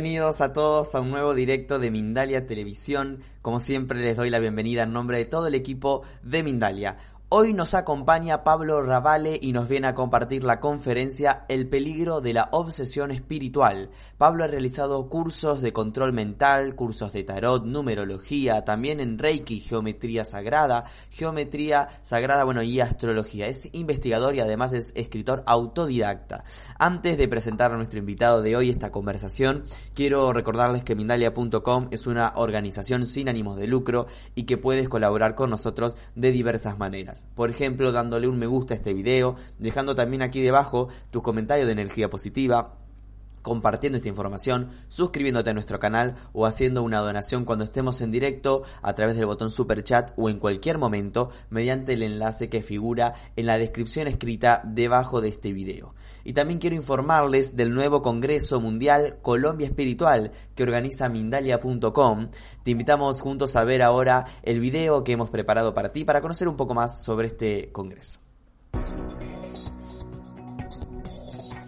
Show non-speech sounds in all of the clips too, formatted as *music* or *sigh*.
bienvenidos a todos a un nuevo directo de Mindalia Televisión. Como siempre les doy la bienvenida en nombre de todo el equipo de Mindalia. Hoy nos acompaña Pablo Ravale y nos viene a compartir la conferencia El peligro de la obsesión espiritual. Pablo ha realizado cursos de control mental, cursos de tarot, numerología, también en Reiki, geometría sagrada, geometría sagrada, bueno, y astrología. Es investigador y además es escritor autodidacta. Antes de presentar a nuestro invitado de hoy esta conversación, quiero recordarles que Mindalia.com es una organización sin ánimos de lucro y que puedes colaborar con nosotros de diversas maneras. Por ejemplo, dándole un me gusta a este video, dejando también aquí debajo tu comentario de energía positiva, compartiendo esta información, suscribiéndote a nuestro canal o haciendo una donación cuando estemos en directo a través del botón super chat o en cualquier momento mediante el enlace que figura en la descripción escrita debajo de este video. Y también quiero informarles del nuevo Congreso Mundial Colombia Espiritual que organiza Mindalia.com. Te invitamos juntos a ver ahora el video que hemos preparado para ti para conocer un poco más sobre este Congreso.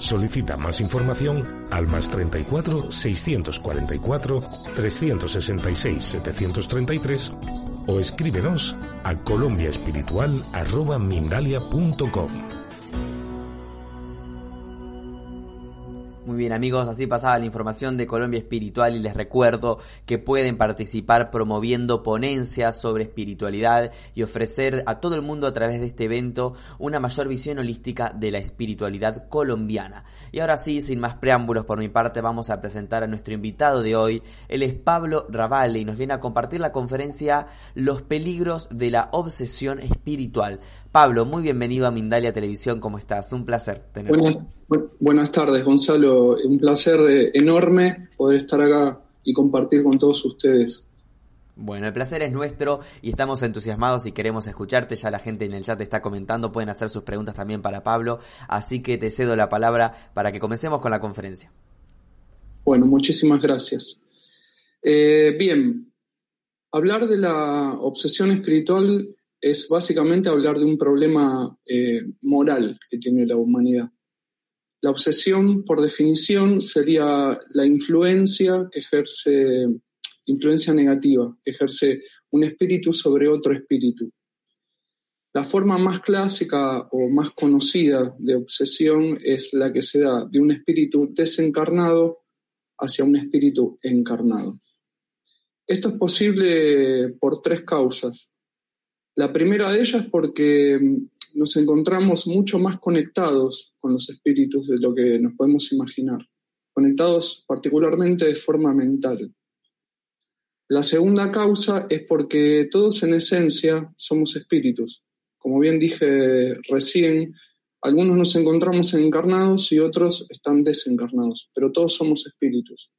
Solicita más información al más 34 644 366 733 o escríbenos a colombiaespiritual.mindalia.com. Muy bien amigos, así pasaba la información de Colombia Espiritual y les recuerdo que pueden participar promoviendo ponencias sobre espiritualidad y ofrecer a todo el mundo a través de este evento una mayor visión holística de la espiritualidad colombiana. Y ahora sí, sin más preámbulos por mi parte, vamos a presentar a nuestro invitado de hoy. Él es Pablo Ravale y nos viene a compartir la conferencia Los peligros de la obsesión espiritual. Pablo, muy bienvenido a Mindalia Televisión, ¿cómo estás? Un placer tenerte. Buenas tardes, Gonzalo. Un placer eh, enorme poder estar acá y compartir con todos ustedes. Bueno, el placer es nuestro y estamos entusiasmados y queremos escucharte. Ya la gente en el chat está comentando, pueden hacer sus preguntas también para Pablo. Así que te cedo la palabra para que comencemos con la conferencia. Bueno, muchísimas gracias. Eh, bien, hablar de la obsesión espiritual es básicamente hablar de un problema eh, moral que tiene la humanidad. La obsesión, por definición, sería la influencia que ejerce, influencia negativa, que ejerce un espíritu sobre otro espíritu. La forma más clásica o más conocida de obsesión es la que se da de un espíritu desencarnado hacia un espíritu encarnado. Esto es posible por tres causas. La primera de ellas porque mm, nos encontramos mucho más conectados con los espíritus de lo que nos podemos imaginar, conectados particularmente de forma mental. La segunda causa es porque todos en esencia somos espíritus. Como bien dije recién, algunos nos encontramos encarnados y otros están desencarnados, pero todos somos espíritus.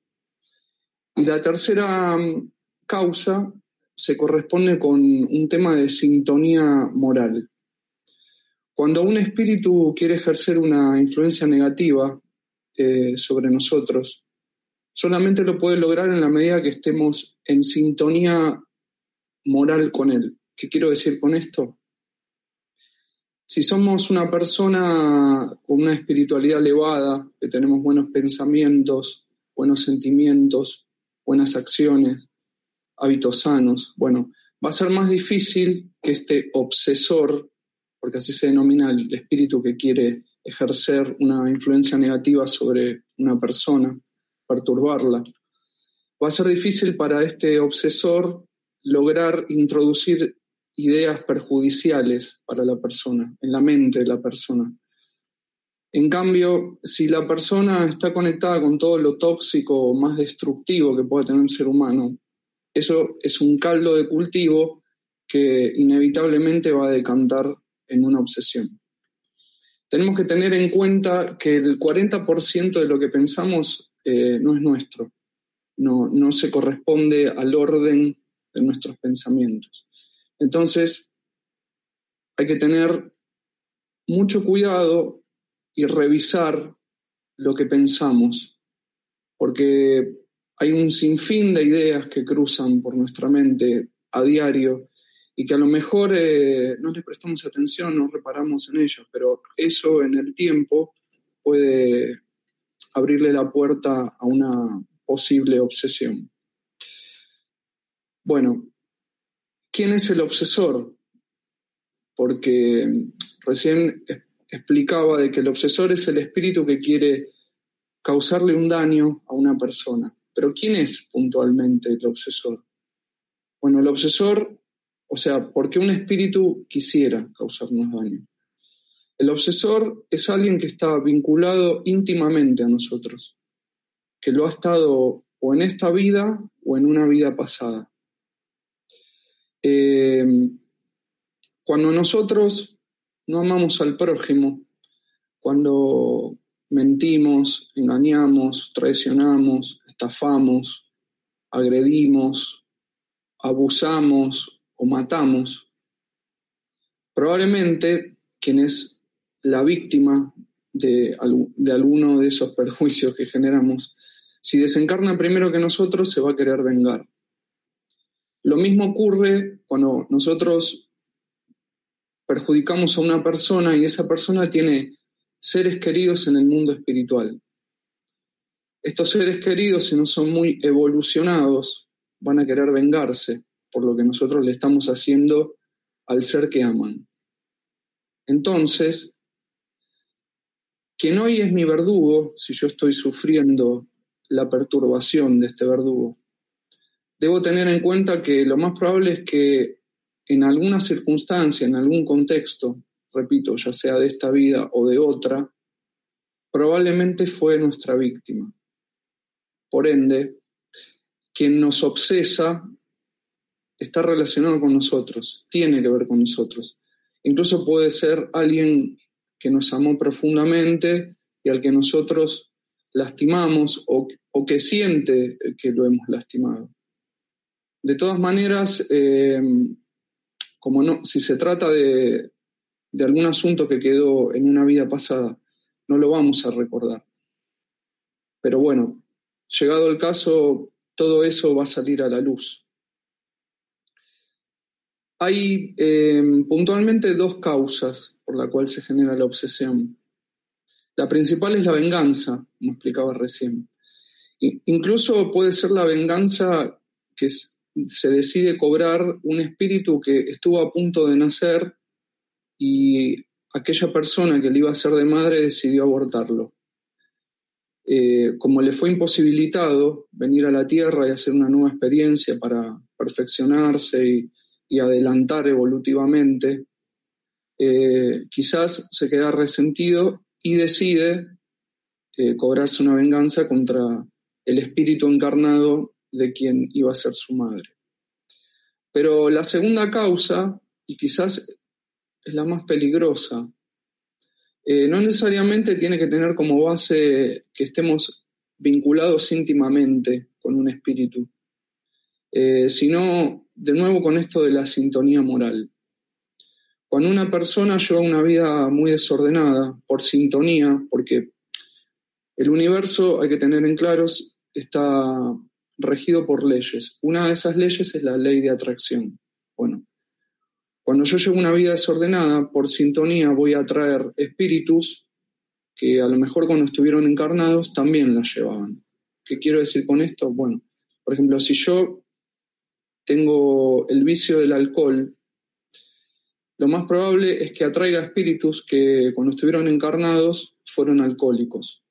Y la tercera mm, causa se corresponde con un tema de sintonía moral. Cuando un espíritu quiere ejercer una influencia negativa eh, sobre nosotros, solamente lo puede lograr en la medida que estemos en sintonía moral con él. ¿Qué quiero decir con esto? Si somos una persona con una espiritualidad elevada, que tenemos buenos pensamientos, buenos sentimientos, buenas acciones, hábitos sanos, bueno, va a ser más difícil que este obsesor, porque así se denomina el espíritu que quiere ejercer una influencia negativa sobre una persona, perturbarla, va a ser difícil para este obsesor lograr introducir ideas perjudiciales para la persona, en la mente de la persona. En cambio, si la persona está conectada con todo lo tóxico o más destructivo que puede tener un ser humano, eso es un caldo de cultivo que inevitablemente va a decantar en una obsesión. Tenemos que tener en cuenta que el 40% de lo que pensamos eh, no es nuestro, no, no se corresponde al orden de nuestros pensamientos. Entonces, hay que tener mucho cuidado y revisar lo que pensamos, porque hay un sinfín de ideas que cruzan por nuestra mente a diario y que a lo mejor eh, no les prestamos atención, no reparamos en ellos, pero eso en el tiempo puede abrirle la puerta a una posible obsesión. Bueno, ¿Quién es el obsesor? Porque recién explicaba de que el obsesor es el espíritu que quiere causarle un daño a una persona. Pero ¿quién es puntualmente el obsesor? Bueno, el obsesor, o sea, ¿por qué un espíritu quisiera causarnos daño? El obsesor es alguien que está vinculado íntimamente a nosotros, que lo ha estado o en esta vida o en una vida pasada. Eh, cuando nosotros no amamos al prójimo, cuando mentimos, engañamos, traicionamos, estafamos, agredimos, abusamos o matamos, probablemente quien es la víctima de, de alguno de esos *laughs* perjuicios que generamos, si desencarna primero que nosotros, se va a querer vengar. Lo mismo ocurre cuando nosotros perjudicamos a una persona y esa persona tiene seres queridos en el mundo espiritual. Estos seres queridos, si no son muy evolucionados, van a querer vengarse por lo que nosotros le estamos haciendo al ser que aman. Entonces, quien hoy es mi verdugo, si yo estoy sufriendo la perturbación de este verdugo, debo tener en cuenta que lo más probable es que en alguna circunstancia, en algún contexto, repito, ya sea de esta vida o de otra, probablemente fue nuestra víctima. Por ende, quien nos obsesa está relacionado con nosotros, tiene que ver con nosotros. Incluso puede ser alguien que nos amó profundamente y al que nosotros lastimamos o, o que siente que lo hemos lastimado. De todas maneras, eh, como no, si se trata de, de algún asunto que quedó en una vida pasada, no lo vamos a recordar. Pero bueno, llegado el caso, todo eso va a salir a la luz. Hay eh, puntualmente dos causas por la cual se genera la obsesión. La principal es la venganza, como explicaba recién. incluso puede ser la venganza que se decide cobrar un espíritu que estuvo a punto de nacer y aquella persona que le iba a ser de madre decidió abortarlo. Eh, como le fue imposibilitado venir a la tierra y hacer una nueva experiencia para perfeccionarse y, y adelantar evolutivamente, eh, quizás se queda resentido y decide eh, cobrarse una venganza contra el espíritu encarnado de quien iba a ser su madre. Pero la segunda causa, y quizás es la más peligrosa, eh, no necesariamente tiene que tener como base que estemos vinculados íntimamente con un espíritu, eh, sino de nuevo con esto de la sintonía moral. Cuando una persona lleva una vida muy desordenada por sintonía, porque el universo, hay que tener en claros, está regido por leyes. Una de esas leyes es la ley de atracción. Bueno, cuando yo llevo una vida desordenada, por sintonía voy a atraer espíritus que a lo mejor cuando estuvieron encarnados también la llevaban. ¿Qué quiero decir con esto? Bueno, por ejemplo, si yo tengo el vicio del alcohol, lo más probable es que atraiga espíritus que cuando estuvieron encarnados fueron alcohólicos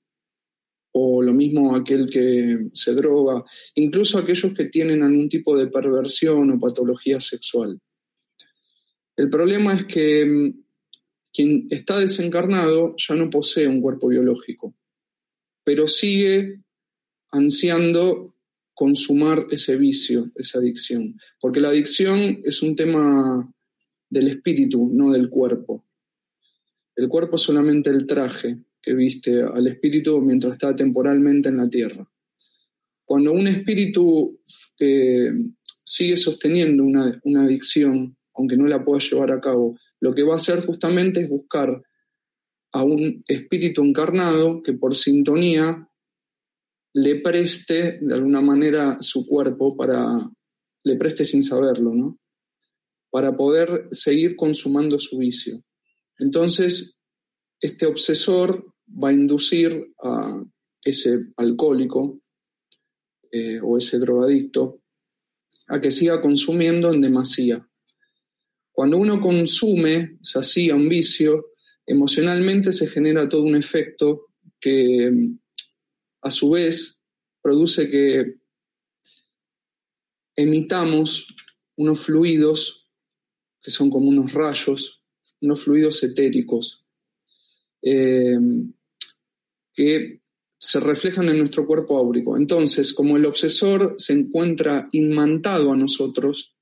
o lo mismo aquel que se droga, incluso aquellos que tienen algún tipo de perversión o patología sexual. El problema es que mm, quien está desencarnado ya no posee un cuerpo biológico, pero sigue ansiando consumar ese vicio, esa adicción, porque la adicción es un tema del espíritu, no del cuerpo. El cuerpo es solamente el traje, que viste al espíritu mientras está temporalmente en la tierra. Cuando un espíritu eh, sigue sosteniendo una, una adicción, aunque no la pueda llevar a cabo, lo que va a hacer justamente es buscar a un espíritu encarnado que por sintonía le preste de alguna manera su cuerpo para, le preste sin saberlo, ¿no? Para poder seguir consumando su vicio. Entonces, este obsesor va a inducir a ese alcohólico eh, o ese drogadicto a que siga consumiendo en demasía. Cuando uno consume, hacía un vicio, emocionalmente se genera todo un efecto que a su vez produce que emitamos unos fluidos que son como unos rayos, unos fluidos etéricos, eh, que se reflejan en nuestro cuerpo áurico. Entonces, como el obsesor se encuentra inmantado a nosotros,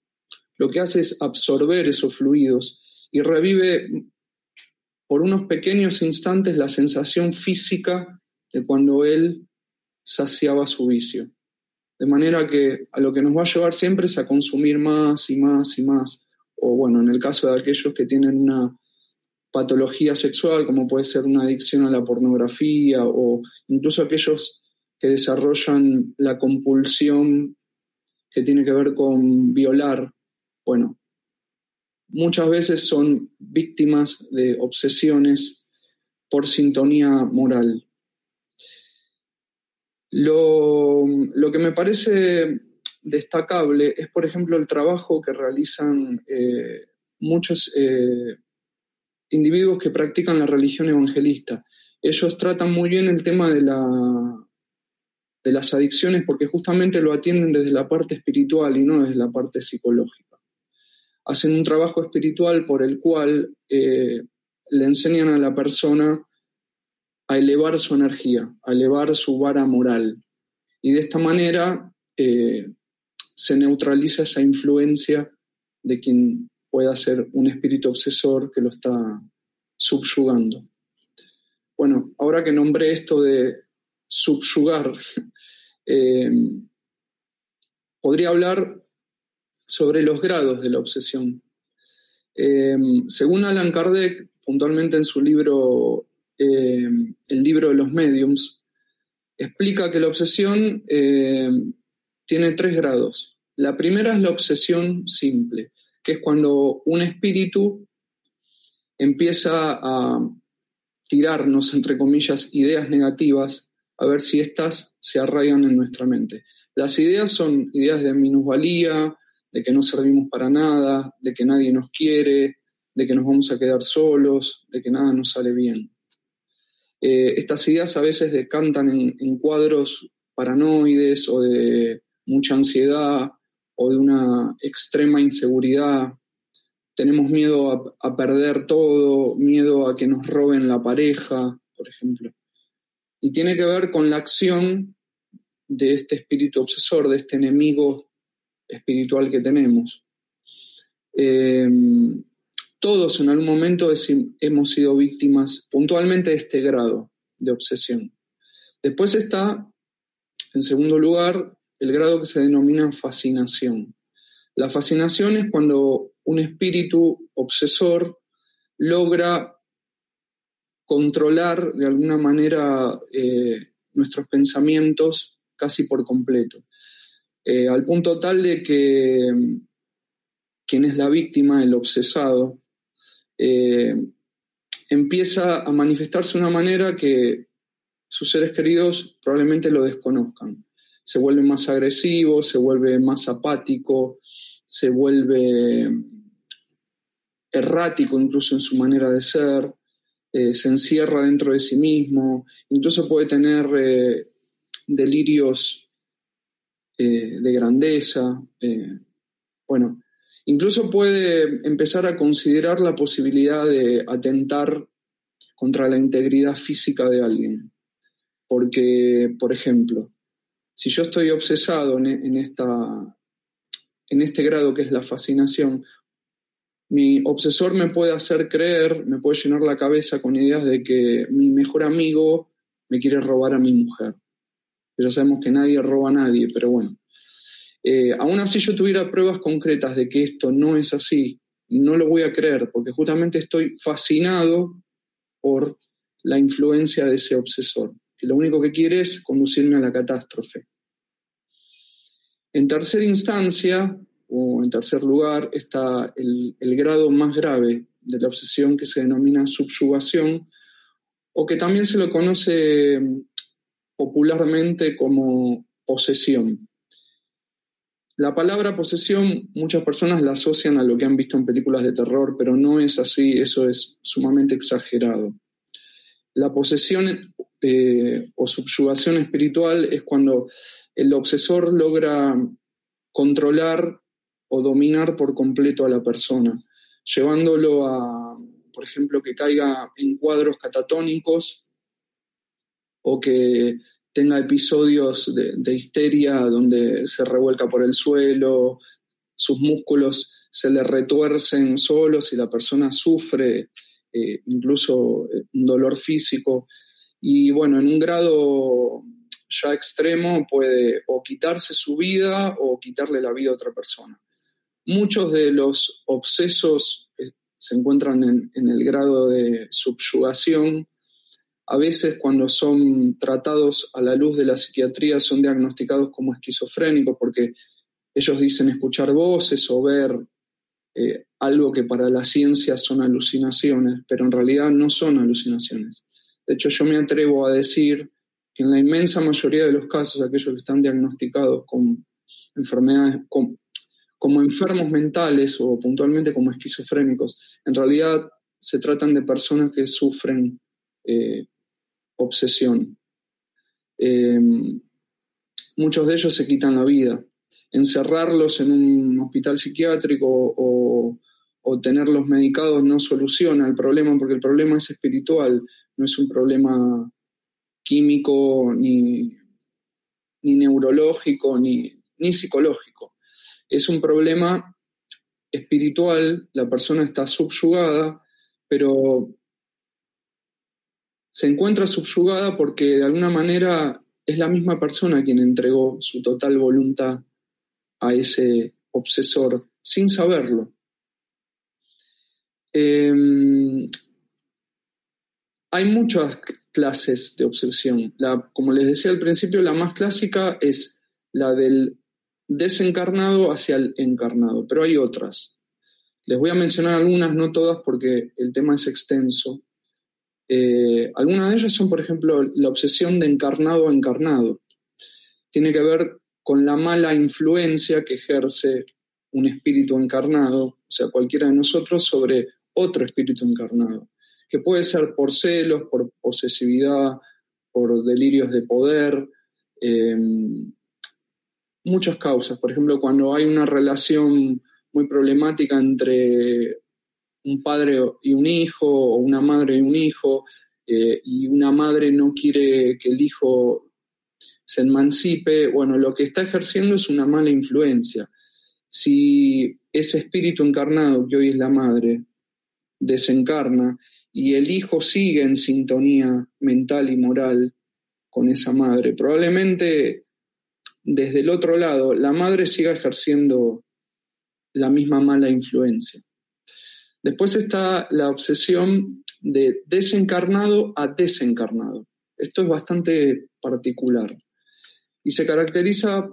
lo que hace es absorber esos fluidos y revive por unos pequeños instantes la sensación física de cuando él saciaba su vicio. De manera que a lo que nos va a llevar siempre es a consumir más y más y más. O bueno, en el caso de aquellos que tienen una patología sexual, como puede ser una adicción a la pornografía o incluso aquellos que desarrollan la compulsión que tiene que ver con violar. Bueno, muchas veces son víctimas de obsesiones por sintonía moral. Lo, que me parece destacable es, por ejemplo, el trabajo que realizan eh, muchos eh, individuos que practican la religión evangelista. Ellos tratan muy bien el tema de, la, de las adicciones porque justamente lo atienden desde la parte espiritual y no desde la parte psicológica. Hacen un trabajo espiritual por el cual eh, le enseñan a la persona a elevar su energía, a elevar su vara moral. Y de esta manera eh, se neutraliza esa influencia de quien pueda ser un espíritu obsesor que lo está subyugando. Bueno, ahora que nombré esto de subyugar, *laughs* eh, podría hablar sobre los grados de la obsesión. Eh, según Alan Kardec, puntualmente en su libro eh, El libro de los mediums, explica que la obsesión tiene tres grados. La primera es la obsesión simple, que es cuando un espíritu empieza a tirarnos, entre comillas, ideas negativas, a ver si éstas se arraigan en nuestra mente. Las ideas son ideas de minusvalía, de que no servimos para nada, de que nadie nos quiere, de que nos vamos a quedar solos, de que nada nos sale bien. Eh, estas ideas a veces decantan en, cuadros paranoides o de mucha ansiedad o de una extrema inseguridad. Tenemos miedo a, perder todo, miedo a que nos roben la pareja, por ejemplo. Y tiene que ver con la acción de este espíritu obsesor, de este enemigo espiritual que tenemos. Eh, todos en algún momento hemos sido víctimas puntualmente de este grado de obsesión. Después está, en segundo lugar, el grado que se denomina fascinación. La fascinación es cuando un espíritu obsesor logra controlar de alguna manera eh, nuestros pensamientos casi por completo, eh, al punto tal de que mm, quien es la víctima, el obsesado, eh, empieza a manifestarse de una manera que sus seres queridos probablemente lo desconozcan. Se vuelve más agresivo, se vuelve más apático, se vuelve errático incluso en su manera de ser, eh, se encierra dentro de sí mismo, incluso puede tener eh, delirios de grandeza. bueno, incluso puede empezar a considerar la posibilidad de atentar contra la integridad física de alguien. Porque, por ejemplo, si yo estoy obsesado en, en este grado que es la fascinación, mi obsesor me puede hacer creer, me puede llenar la cabeza con ideas de que mi mejor amigo me quiere robar a mi mujer. Ya sabemos que nadie roba a nadie, pero bueno. Eh, aún así yo tuviera pruebas concretas de que esto no es así, no lo voy a creer, porque justamente estoy fascinado por la influencia de ese obsesor que lo único que quiere es conducirme a la catástrofe. En tercera instancia, o en tercer lugar, está el, grado más grave de la obsesión que se denomina subyugación, o que también se lo conoce popularmente como posesión. La palabra posesión muchas personas la asocian a lo que han visto en películas de terror, pero no es así, eso es sumamente exagerado. La posesión eh, o subyugación espiritual es cuando el obsesor logra controlar o dominar por completo a la persona, llevándolo a, por ejemplo, que caiga en cuadros catatónicos o que tenga episodios de, histeria donde se revuelca por el suelo, sus músculos se le retuercen solos y la persona sufre eh, incluso eh, un dolor físico. Y bueno, en un grado ya extremo puede o quitarse su vida o quitarle la vida a otra persona. Muchos de los obsesos se encuentran en, en el grado de subyugación. A veces cuando son tratados a la luz de la psiquiatría son diagnosticados como esquizofrénicos porque ellos dicen escuchar voces o ver eh, algo que para la ciencia son alucinaciones, pero en realidad no son alucinaciones. De hecho, yo me atrevo a decir que en la inmensa mayoría de los casos, aquellos que están diagnosticados con enfermedades, como enfermos mentales o puntualmente como esquizofrénicos, en realidad se tratan de personas que sufren eh, obsesión. Eh, muchos de ellos se quitan la vida encerrarlos en un hospital psiquiátrico o, tenerlos medicados no soluciona el problema porque el problema es espiritual, no es un problema químico ni, ni neurológico ni, ni psicológico. Es un problema espiritual, la persona está subyugada, pero se encuentra subyugada porque de alguna manera es la misma persona quien entregó su total voluntad a ese obsesor sin saberlo. Em, hay muchas clases de obsesión. La, como les decía al principio, la más clásica es la del desencarnado hacia el encarnado, pero hay otras. Les voy a mencionar algunas, no todas, porque el tema es extenso. Eh, algunas de ellas son, por ejemplo, la obsesión de encarnado a encarnado. Tiene que ver con la mala influencia que ejerce un espíritu encarnado, o sea, cualquiera de nosotros, sobre otro espíritu encarnado, que puede ser por celos, por posesividad, por delirios de poder. Em, muchas causas. Por ejemplo, cuando hay una relación muy problemática entre un padre y un hijo, o una madre y un hijo, eh, y una madre no quiere que el hijo se emancipe, bueno, lo que está ejerciendo es una mala influencia. Si ese espíritu encarnado, que hoy es la madre, desencarna y el hijo sigue en sintonía mental y moral con esa madre, probablemente desde el otro lado la madre siga ejerciendo la misma mala influencia. Después está la obsesión de desencarnado a desencarnado. Esto es bastante particular y se caracteriza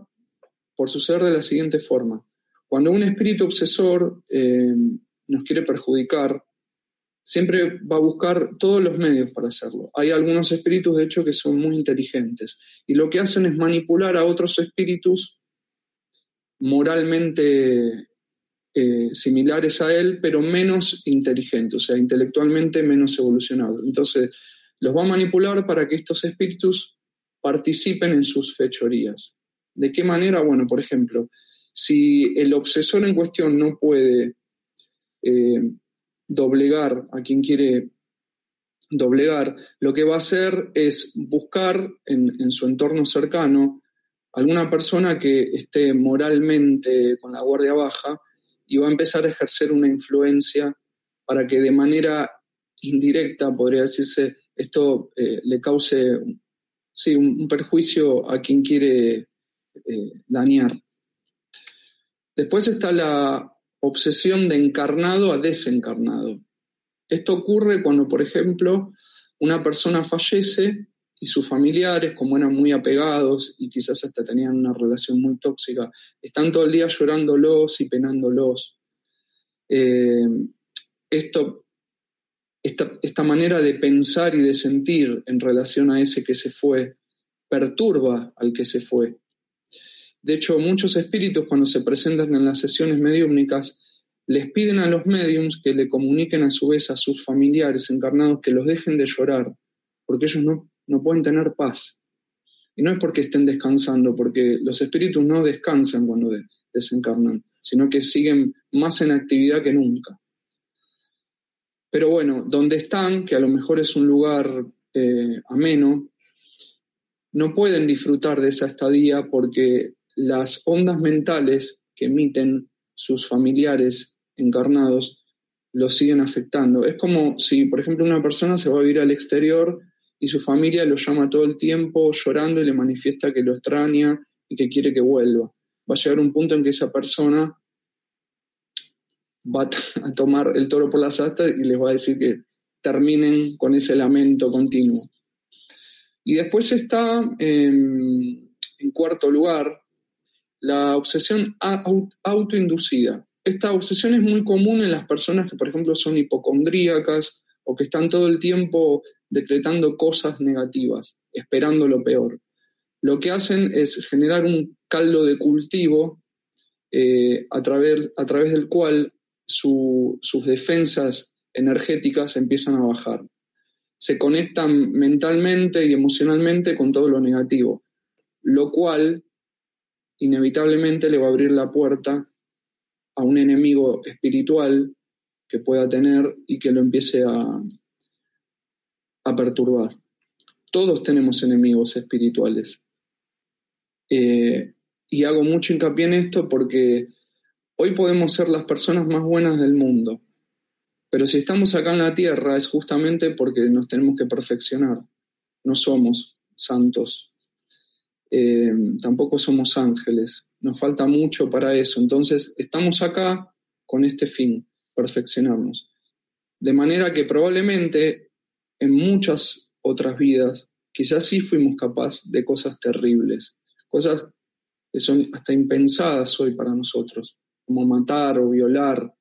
por suceder de la siguiente forma. Cuando un espíritu obsesor eh, nos quiere perjudicar, siempre va a buscar todos los medios para hacerlo. Hay algunos espíritus, de hecho, que son muy inteligentes y lo que hacen es manipular a otros espíritus moralmente eh, similares a él, pero menos inteligentes, o sea, intelectualmente menos evolucionados. Entonces, los va a manipular para que estos espíritus participen en sus fechorías. ¿De qué manera? Bueno, por ejemplo, si el obsesor en cuestión no puede eh, doblegar a quien quiere doblegar, lo que va a hacer es buscar en su entorno cercano alguna persona que esté moralmente con la guardia baja y va a empezar a ejercer una influencia para que de manera indirecta, podría decirse, esto eh, le cause sí, un, perjuicio a quien quiere eh, dañar. Después está la obsesión de encarnado a desencarnado. Esto ocurre cuando, por ejemplo, una persona fallece y sus familiares, como eran muy apegados y quizás hasta tenían una relación muy tóxica, están todo el día llorándolos y penándolos. Eh, esto, esta, esta manera de pensar y de sentir en relación a ese que se fue perturba al que se fue. De hecho, muchos espíritus cuando se presentan en las sesiones mediúmnicas les piden a los mediums que le comuniquen a su vez a sus familiares encarnados que los dejen de llorar, porque ellos no, no pueden tener paz. Y no es porque estén descansando, porque los espíritus no descansan cuando desencarnan, sino que siguen más en actividad que nunca. Pero bueno, donde están, que a lo mejor es un lugar eh, ameno, no pueden disfrutar de esa estadía porque las ondas mentales que emiten sus familiares encarnados los siguen afectando. Es como si, por ejemplo, una persona se va a vivir al exterior y su familia lo llama todo el tiempo llorando y le manifiesta que lo extraña y que quiere que vuelva. Va a llegar un punto en que esa persona va a tomar el toro por las astas y les va a decir que terminen con ese lamento continuo. Y después está, en, cuarto lugar, la obsesión autoinducida. Esta obsesión es muy común en las personas que, por ejemplo, son hipocondríacas o que están todo el tiempo decretando cosas negativas, esperando lo peor. Lo que hacen es generar un caldo de cultivo eh, a, través, a, través, del cual sus defensas energéticas empiezan a bajar. Se conectan mentalmente y emocionalmente con todo lo negativo, lo cual inevitablemente le va a abrir la puerta a un enemigo espiritual que pueda tener y que lo empiece a, a perturbar. Todos tenemos enemigos espirituales. Eh, y hago mucho hincapié en esto porque hoy podemos ser las personas más buenas del mundo, pero si estamos acá en la tierra es justamente porque nos tenemos que perfeccionar. No somos santos, eh, tampoco somos ángeles, nos falta mucho para eso. Entonces estamos acá con este fin, perfeccionarnos. De manera que probablemente en muchas otras vidas, quizás sí fuimos capaces de cosas terribles, cosas que son hasta impensadas hoy para nosotros, como matar o violar.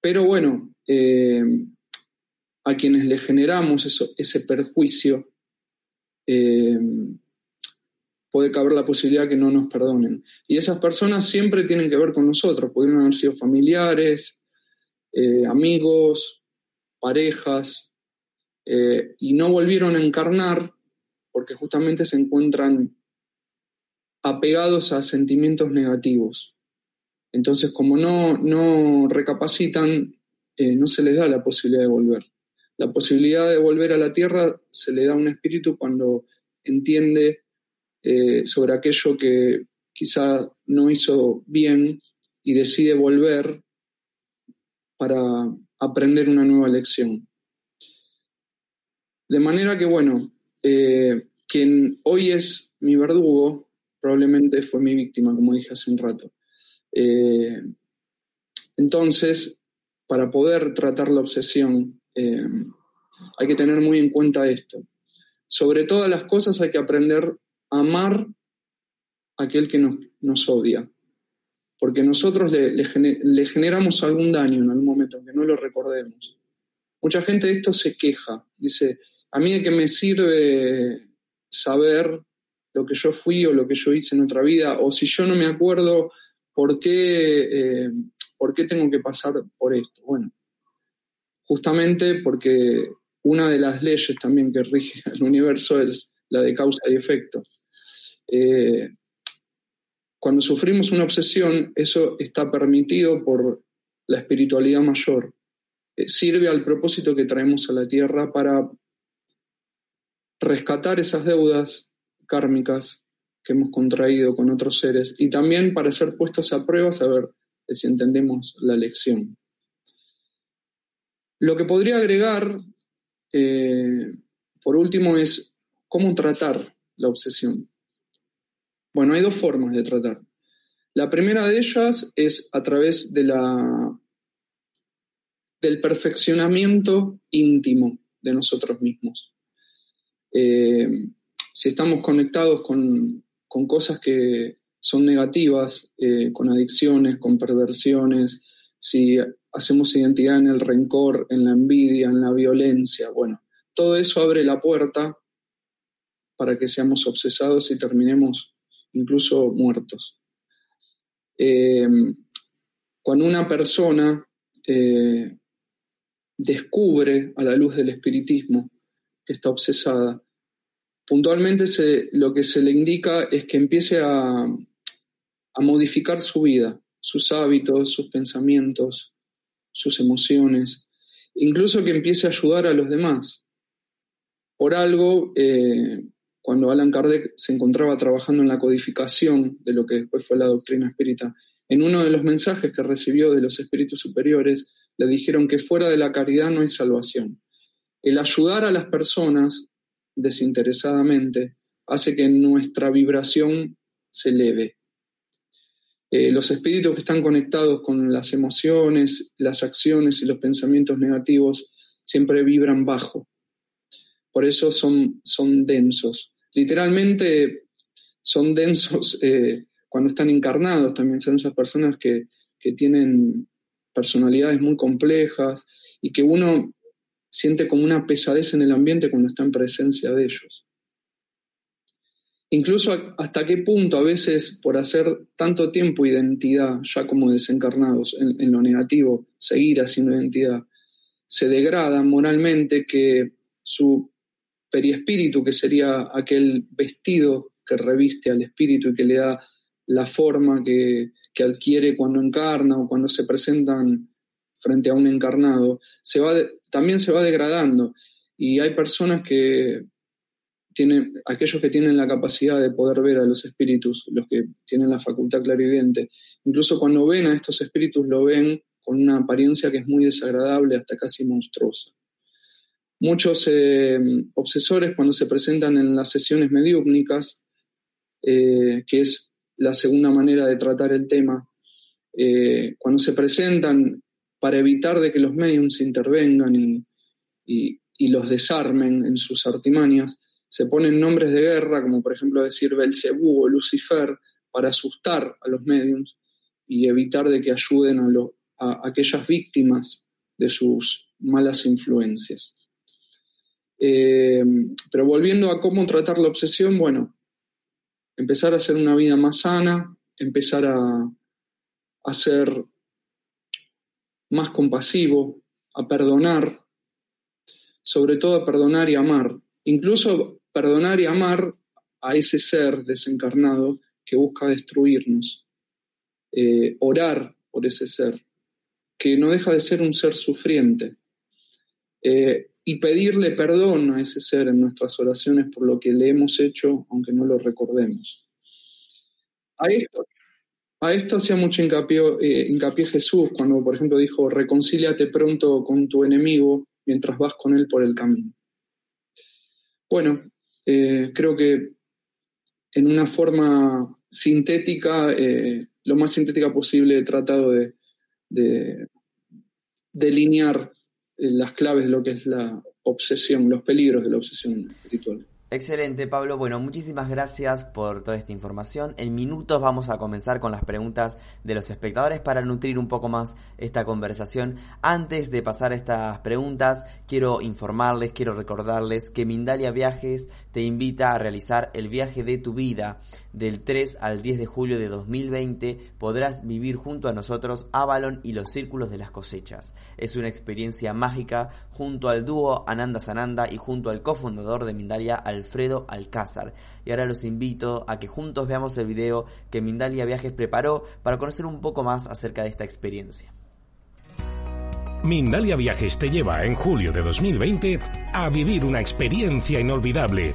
Pero bueno, eh, a quienes le generamos eso, ese perjuicio, eh, puede caber la posibilidad que no nos perdonen. Y esas personas siempre tienen que ver con nosotros, pudieron haber sido familiares, eh, amigos, parejas, eh, y no volvieron a encarnar porque justamente se encuentran apegados a sentimientos negativos. Entonces, como no, no recapacitan, eh, no se les da la posibilidad de volver. La posibilidad de volver a la tierra se le da a un espíritu cuando entiende eh, sobre aquello que quizá no hizo bien y decide volver para aprender una nueva lección. De manera que, bueno, eh, quien hoy es mi verdugo probablemente fue mi víctima, como dije hace un rato. Eh, entonces, para poder tratar la obsesión, eh, hay que tener muy en cuenta esto. Sobre todas las cosas hay que aprender a amar a aquel que nos, odia, porque nosotros le, le, generamos algún daño en algún momento, aunque no lo recordemos. Mucha gente de esto se queja, dice, a mí de qué me sirve saber lo que yo fui o lo que yo hice en otra vida, o si yo no me acuerdo por qué, eh, por qué tengo que pasar por esto. Bueno, justamente porque una de las leyes también que rige *laughs* el universo es la de causa y efecto. Eh, cuando sufrimos una obsesión, eso está permitido por la espiritualidad mayor. Eh, sirve al propósito que traemos a la tierra para rescatar esas deudas kármicas que hemos contraído con otros seres y también para ser puestos a prueba, saber si entendemos la lección. Lo que podría agregar, eh, por último, es cómo tratar la obsesión. Bueno, hay dos formas de tratar. La primera de ellas es a través de la, del perfeccionamiento íntimo de nosotros mismos. Eh, si estamos conectados con, cosas que son negativas, eh, con adicciones, con perversiones, si hacemos identidad en el rencor, en la envidia, en la violencia, bueno, todo eso abre la puerta para que seamos obsesados y terminemos incluso muertos. Eh, cuando una persona descubre a la luz del espiritismo que está obsesada, puntualmente lo que se le indica es que empiece a, modificar su vida, sus hábitos, sus pensamientos, sus emociones, incluso que empiece a ayudar a los demás. Por algo, eh, cuando Alan Kardec se encontraba trabajando en la codificación de lo que después fue la doctrina espírita, en uno de los mensajes que recibió de los espíritus superiores, le dijeron que fuera de la caridad no hay salvación. El ayudar a las personas desinteresadamente hace que nuestra vibración se eleve. Eh, los espíritus que están conectados con las emociones, las acciones y los pensamientos negativos siempre vibran bajo. Por eso son, son densos. Literalmente son densos *laughs* eh, cuando están encarnados, también son esas personas que, que tienen personalidades muy complejas y que uno siente como una pesadez en el ambiente cuando está en presencia de ellos. Incluso hasta qué punto a veces por hacer tanto tiempo identidad, ya como desencarnados en, lo negativo, seguir haciendo identidad, se degrada moralmente que su periespíritu, que sería aquel vestido que reviste al espíritu y que le da la forma que, que adquiere cuando encarna o cuando se presentan frente a un encarnado, se va también se va degradando. Y hay personas que tienen, aquellos que tienen la capacidad de poder ver a los espíritus, los que tienen la facultad clarividente, incluso cuando ven a estos espíritus lo ven con una apariencia que es muy desagradable, hasta casi monstruosa. Muchos eh, obsesores cuando se presentan en las sesiones mediúmnicas, eh, que es la segunda manera de tratar el tema, eh, cuando se presentan para evitar de que los mediums intervengan y, los desarmen en sus artimañas, se ponen nombres de guerra, como por ejemplo decir Belcebú o Lucifer, para asustar a los mediums y evitar de que ayuden a, aquellas víctimas de sus malas influencias. Eh, pero volviendo a cómo tratar la obsesión, bueno, empezar a hacer una vida más sana, empezar a, a ser más compasivo, a perdonar, sobre todo a perdonar y amar, incluso perdonar y amar a ese ser desencarnado que busca destruirnos. Eh, orar por ese ser, que no deja de ser un ser sufriente. Eh, y pedirle perdón a ese ser en nuestras oraciones por lo que le hemos hecho, aunque no lo recordemos. A esto, a esto hacía mucho hincapié, eh, hincapié Jesús cuando, por ejemplo, dijo, reconcíliate pronto con tu enemigo mientras vas con él por el camino. Bueno, eh, creo que en una forma sintética, eh, lo más sintética posible, he tratado de, de delinear las claves de lo que es la obsesión, los peligros de la obsesión espiritual. Excelente, Pablo. Bueno, muchísimas gracias por toda esta información. En minutos vamos a comenzar con las preguntas de los espectadores para nutrir un poco más esta conversación. Antes de pasar a estas preguntas, quiero informarles, quiero recordarles que Mindalia Viajes te invita a realizar el viaje de tu vida. Del 3 al 10 de julio de 2020 podrás vivir junto a nosotros Avalon y los círculos de las cosechas. Es una experiencia mágica junto al dúo Ananda Sananda y junto al cofundador de Mindalia, Alfredo Alcázar. Y ahora los invito a que juntos veamos el video que Mindalia Viajes preparó para conocer un poco más acerca de esta experiencia. Mindalia Viajes te lleva en julio de 2020 a vivir una experiencia inolvidable,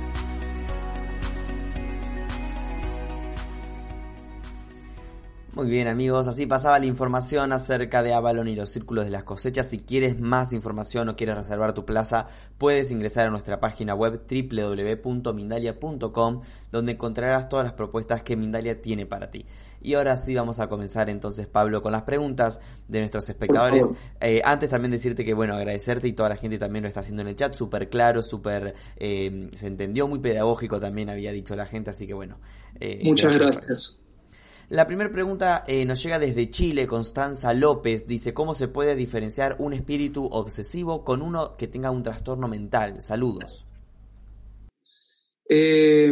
Muy bien amigos, así pasaba la información acerca de Avalon y los círculos de las cosechas. Si quieres más información o quieres reservar tu plaza, puedes ingresar a nuestra página web www.mindalia.com donde encontrarás todas las propuestas que Mindalia tiene para ti. Y ahora sí vamos a comenzar entonces Pablo con las preguntas de nuestros espectadores. Eh, antes también decirte que bueno, agradecerte y toda la gente también lo está haciendo en el chat, súper claro, súper... Eh, se entendió, muy pedagógico también había dicho la gente, así que bueno. Eh, Muchas gracias. La primera pregunta eh, nos llega desde Chile, Constanza López. Dice, ¿cómo se puede diferenciar un espíritu obsesivo con uno que tenga un trastorno mental? Saludos. Eh,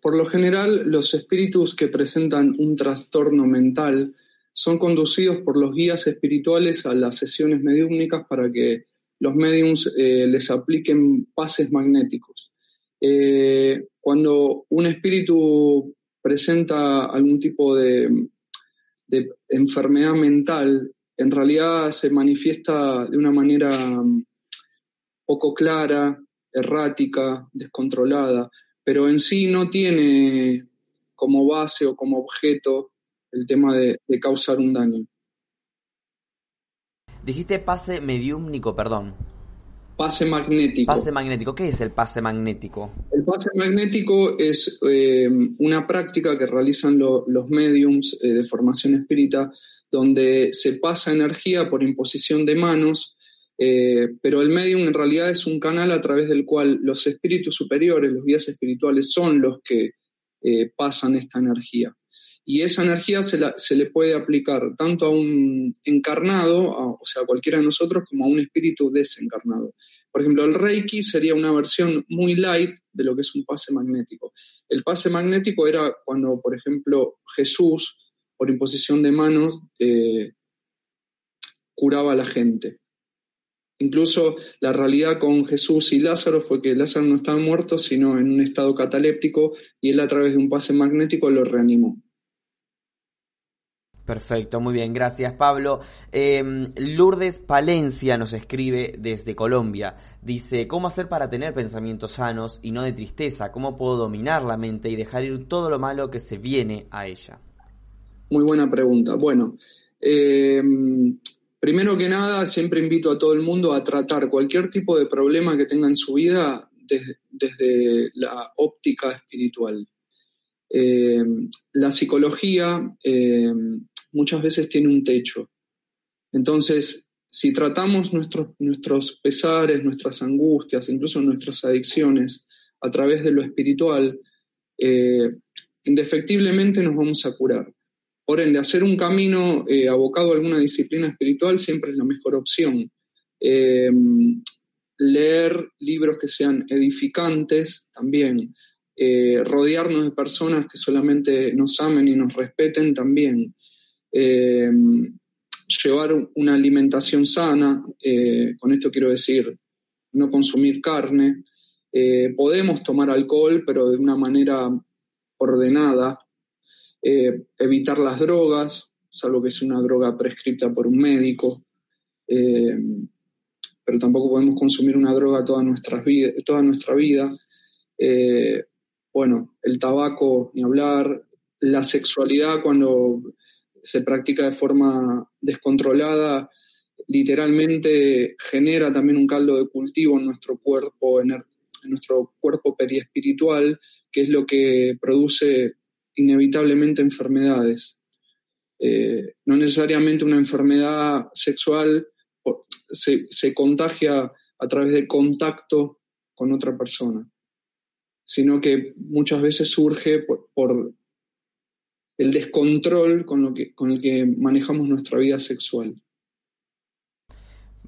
por lo general, los espíritus que presentan un trastorno mental son conducidos por los guías espirituales a las sesiones mediúmnicas para que los mediums eh, les apliquen pases magnéticos. cuando un espíritu presenta algún tipo de, enfermedad mental, en realidad se manifiesta de una manera mm, poco clara, errática, descontrolada, pero en sí no tiene como base o como objeto el tema de, de causar un daño. Dijiste pase mediúmnico, perdón. Pase magnético. Pase magnético. ¿Qué es el pase magnético? El pase magnético es eh, una práctica que realizan los mediums eh, de formación espírita donde se pasa energía por imposición de manos, eh, pero el medium en realidad es un canal a través del cual los espíritus superiores, los guías espirituales, son los que pasan esta energía. Y esa energía se, se, le puede aplicar tanto a un encarnado, o sea, a cualquiera de nosotros, como a un espíritu desencarnado. Por ejemplo, el Reiki sería una versión muy light de lo que es un pase magnético. El pase magnético era cuando, por ejemplo, Jesús, por imposición de manos, eh, curaba a la gente. Incluso la realidad con Jesús y Lázaro fue que Lázaro no estaba muerto, sino en un estado cataléptico, y él a través de un pase magnético lo reanimó. Perfecto, muy bien, gracias Pablo. Em, Lourdes Palencia nos escribe desde Colombia. Dice, ¿cómo hacer para tener pensamientos sanos y no de tristeza? ¿Cómo puedo dominar la mente y dejar ir todo lo malo que se viene a ella? Muy buena pregunta. Bueno, em, primero que nada, siempre invito a todo el mundo a tratar cualquier tipo de problema que tenga en su vida desde la óptica espiritual. Em, la psicología muchas veces tiene un techo. Entonces, si tratamos nuestros, pesares, nuestras angustias, incluso nuestras adicciones a través de lo espiritual, eh, indefectiblemente nos vamos a curar. Por ende, hacer un camino eh, abocado a alguna disciplina espiritual siempre es la mejor opción. Em, leer libros que sean edificantes también. Eh, rodearnos de personas que solamente nos amen y nos respeten también. Em, llevar una alimentación sana, eh, con esto quiero decir no consumir carne. podemos tomar alcohol, pero de una manera ordenada, eh, evitar las drogas, salvo que es una droga prescrita por un médico, eh, pero tampoco podemos consumir una droga toda, toda nuestra vida. Eh, bueno, el tabaco, ni hablar, la sexualidad cuando se practica de forma descontrolada, literalmente genera también un caldo de cultivo en nuestro cuerpo, en, nuestro cuerpo periespiritual, que es lo que produce inevitablemente enfermedades. Eh, no necesariamente una enfermedad sexual se, contagia a través de contacto con otra persona, sino que muchas veces surge por, el descontrol con, lo que, con el que manejamos nuestra vida sexual.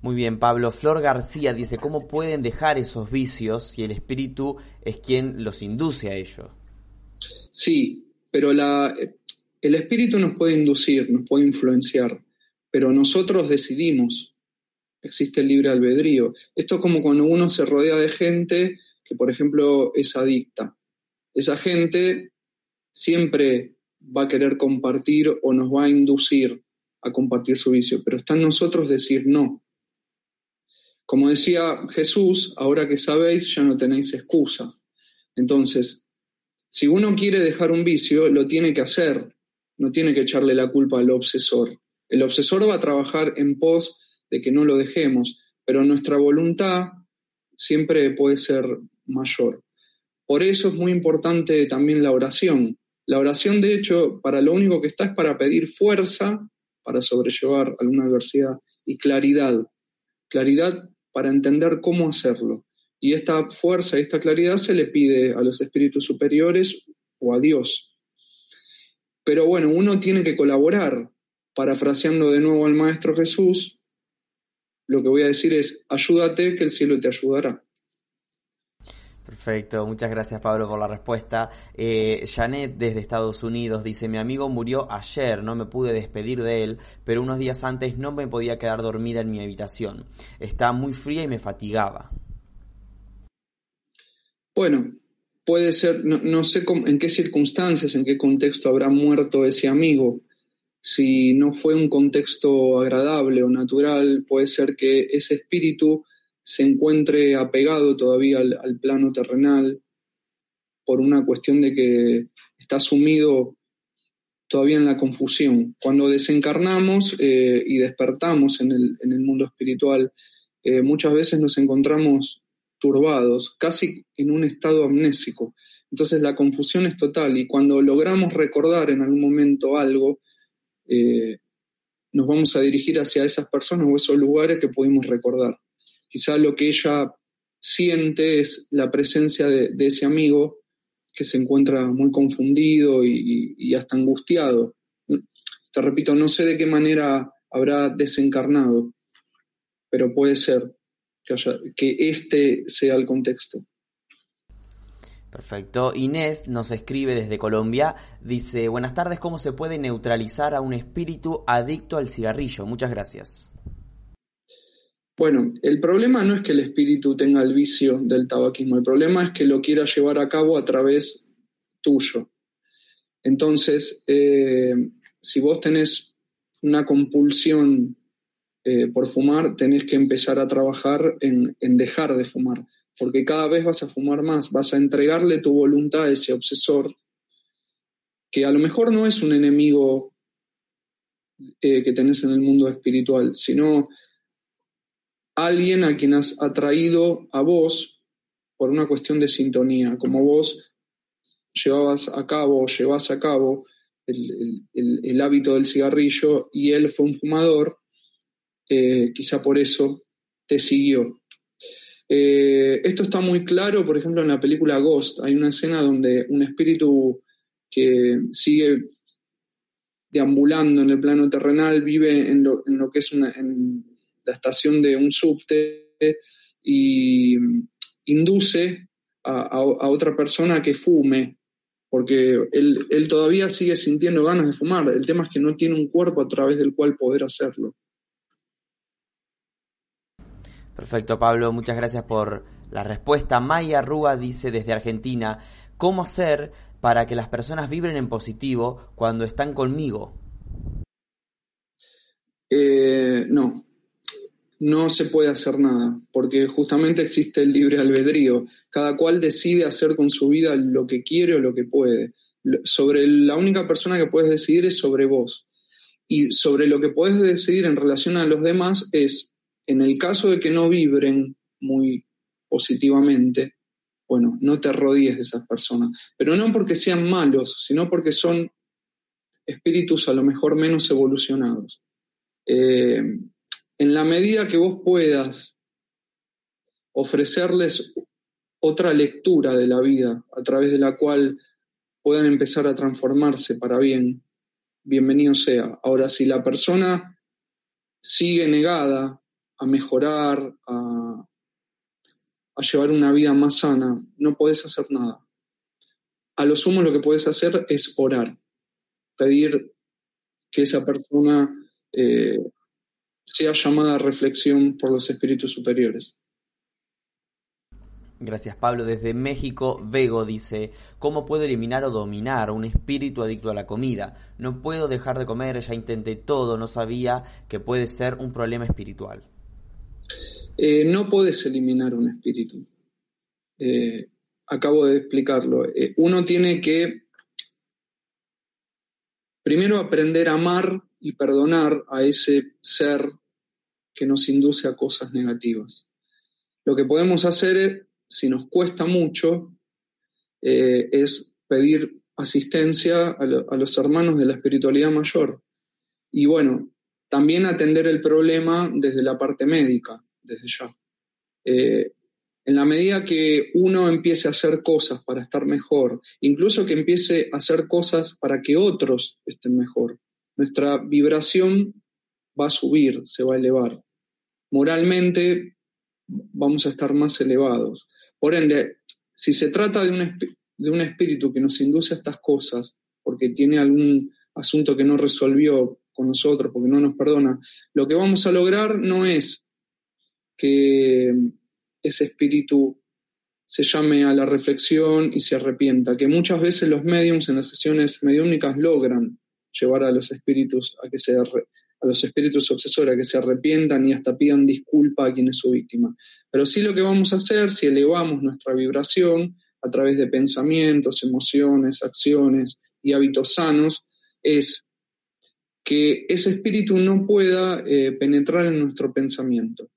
Muy bien, Pablo. Flor García dice, ¿cómo pueden dejar esos vicios si el espíritu es quien los induce a ello? Sí, pero la, el espíritu nos puede inducir, nos puede influenciar, pero nosotros decidimos. Existe el libre albedrío. Esto es como cuando uno se rodea de gente que, por ejemplo, es adicta. Esa gente siempre va a querer compartir o nos va a inducir a compartir su vicio, pero está en nosotros decir no. Como decía Jesús, ahora que sabéis ya no tenéis excusa. Entonces, si uno quiere dejar un vicio, lo tiene que hacer, no tiene que echarle la culpa al obsesor. El obsesor va a trabajar en pos de que no lo dejemos, pero nuestra voluntad siempre puede ser mayor. Por eso es muy importante también la oración. La oración, de hecho, para lo único que está es para pedir fuerza para sobrellevar alguna adversidad y claridad. Claridad para entender cómo hacerlo. Y esta fuerza y esta claridad se le pide a los espíritus superiores o a Dios. Pero bueno, uno tiene que colaborar. Parafraseando de nuevo al Maestro Jesús, lo que voy a decir es, ayúdate que el cielo te ayudará. Perfecto, muchas gracias Pablo por la respuesta. Eh, Janet desde Estados Unidos dice, mi amigo murió ayer, no me pude despedir de él, pero unos días antes no me podía quedar dormida en mi habitación. Está muy fría y me fatigaba. Bueno, puede ser, no, sé en qué circunstancias, en qué contexto habrá muerto ese amigo. Si no fue un contexto agradable o natural, puede ser que ese espíritu se encuentre apegado todavía al, plano terrenal por una cuestión de que está sumido todavía en la confusión. Cuando desencarnamos eh, y despertamos en el, mundo espiritual, eh, muchas veces nos encontramos turbados, casi en un estado amnésico. Entonces la confusión es total y cuando logramos recordar en algún momento algo, eh, nos vamos a dirigir hacia esas personas o esos lugares que pudimos recordar. Quizá lo que ella siente es la presencia de, ese amigo que se encuentra muy confundido y, hasta angustiado. Te repito, no sé de qué manera habrá desencarnado, pero puede ser que, este sea el contexto. Perfecto. Inés nos escribe desde Colombia. Dice, buenas tardes, ¿cómo se puede neutralizar a un espíritu adicto al cigarrillo? Muchas gracias. Bueno, el problema no es que el espíritu tenga el vicio del tabaquismo, el problema es que lo quiera llevar a cabo a través tuyo. Entonces, eh, si vos tenés una compulsión eh, por fumar, tenés que empezar a trabajar en, dejar de fumar, porque cada vez vas a fumar más, vas a entregarle tu voluntad a ese obsesor, que a lo mejor no es un enemigo eh, que tenés en el mundo espiritual, sino alguien a quien has atraído a vos por una cuestión de sintonía, como vos llevabas a cabo, llevas a cabo el hábito del cigarrillo y él fue un fumador, eh, quizá por eso te siguió. Eh, esto está muy claro, por ejemplo, en la película Ghost. Hay una escena donde un espíritu que sigue deambulando en el plano terrenal, vive en lo, que es una, la estación de un subte y induce a, otra persona que fume, porque él, él, todavía sigue sintiendo ganas de fumar. El tema es que no tiene un cuerpo a través del cual poder hacerlo. Perfecto, Pablo. Muchas gracias por la respuesta. Maya Rúa dice desde Argentina, ¿cómo hacer para que las personas vibren en positivo cuando están conmigo? Eh, no, no se puede hacer nada, porque justamente existe el libre albedrío. Cada cual decide hacer con su vida lo que quiere o lo que puede. Sobre la única persona que puedes decidir es sobre vos. Y sobre lo que puedes decidir en relación a los demás es, en el caso de que no vibren muy positivamente, bueno, no te rodees de esas personas. Pero no porque sean malos, sino porque son espíritus a lo mejor menos evolucionados. Eh, en la medida que vos puedas ofrecerles otra lectura de la vida a través de la cual puedan empezar a transformarse para bien, bienvenido sea. Ahora, si la persona sigue negada a mejorar, a, llevar una vida más sana, no podés hacer nada. A lo sumo lo que puedes hacer es orar, pedir que esa persona eh, sea llamada a reflexión por los espíritus superiores. Gracias Pablo. Desde México, Vego dice, ¿cómo puedo eliminar o dominar un espíritu adicto a la comida? No puedo dejar de comer, ya intenté todo, no sabía que puede ser un problema espiritual. Eh, no puedes eliminar un espíritu. Eh, acabo de explicarlo. Eh, uno tiene que primero aprender a amar y perdonar a ese ser que nos induce a cosas negativas. Lo que podemos hacer, si nos cuesta mucho, eh, es pedir asistencia a, los hermanos de la espiritualidad mayor. Y bueno, también atender el problema desde la parte médica, desde ya. Eh, en la medida que uno empiece a hacer cosas para estar mejor, incluso que empiece a hacer cosas para que otros estén mejor, nuestra vibración va a subir, se va a elevar moralmente vamos a estar más elevados. Por ende, si se trata de un, de un espíritu que nos induce a estas cosas, porque tiene algún asunto que no resolvió con nosotros, porque no nos perdona, lo que vamos a lograr no es que ese espíritu se llame a la reflexión y se arrepienta, que muchas veces los mediums en las sesiones mediúnicas logran llevar a los espíritus a que se a los espíritus obsesores a que se arrepientan y hasta pidan disculpa a quien es su víctima. Pero sí lo que vamos a hacer, si elevamos nuestra vibración a través de pensamientos, emociones, acciones y hábitos sanos, es que ese espíritu no pueda eh, penetrar en nuestro pensamiento.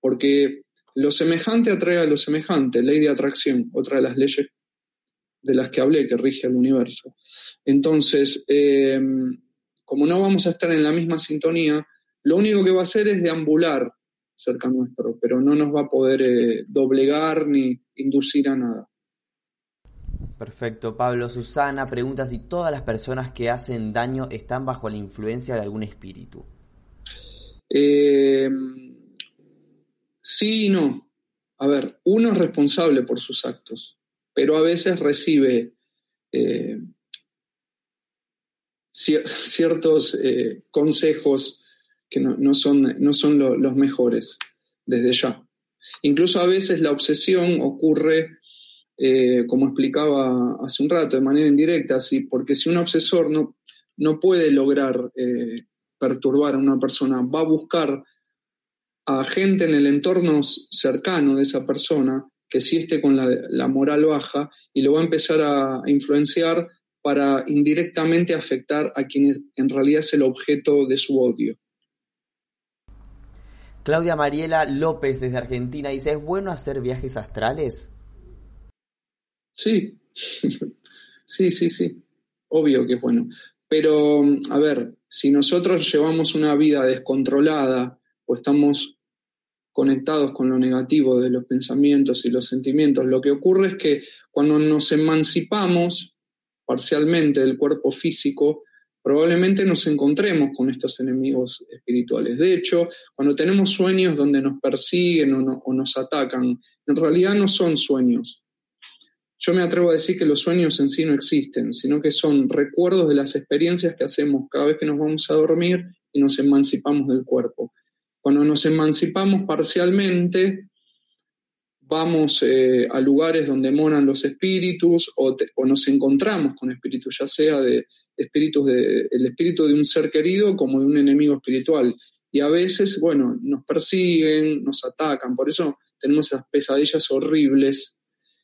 Porque lo semejante atrae a lo semejante, ley de atracción, otra de las leyes de las que hablé que rige el universo. Entonces, eh, como no vamos a estar en la misma sintonía, lo único que va a hacer es deambular cerca nuestro, pero no nos va a poder eh, doblegar ni inducir a nada. Perfecto, Pablo. Susana pregunta si todas las personas que hacen daño están bajo la influencia de algún espíritu. Eh, sí y no. A ver, uno es responsable por sus actos, pero a veces recibe eh, ciertos eh, consejos que no, son, no son los mejores desde ya. Incluso a veces la obsesión ocurre, eh, como explicaba hace un rato, de manera indirecta, así, porque si un obsesor no, no puede lograr perturbar a una persona, va a buscar a gente en el entorno cercano de esa persona que sí esté con la, la moral baja y lo va a empezar a influenciar para indirectamente afectar a quien en realidad es el objeto de su odio. Claudia Mariela López desde Argentina dice, ¿es bueno hacer viajes astrales? Sí, *laughs* sí, sí, sí, obvio que es bueno. Pero, a ver, si nosotros llevamos una vida descontrolada o estamos conectados con lo negativo de los pensamientos y los sentimientos, lo que ocurre es que cuando nos emancipamos parcialmente del cuerpo físico, probablemente nos encontremos con estos enemigos espirituales. De hecho, cuando tenemos sueños donde nos persiguen o, nos atacan, en realidad no son sueños. Yo me atrevo a decir que los sueños en sí no existen, sino que son recuerdos de las experiencias que hacemos cada vez que nos vamos a dormir y nos emancipamos del cuerpo. Cuando nos emancipamos parcialmente, vamos eh, a lugares donde moran los espíritus o, nos encontramos con espíritus, ya sea de espíritus de, el espíritu de un ser querido como de un enemigo espiritual. Y a veces, bueno, nos persiguen, nos atacan, por eso tenemos esas pesadillas horribles.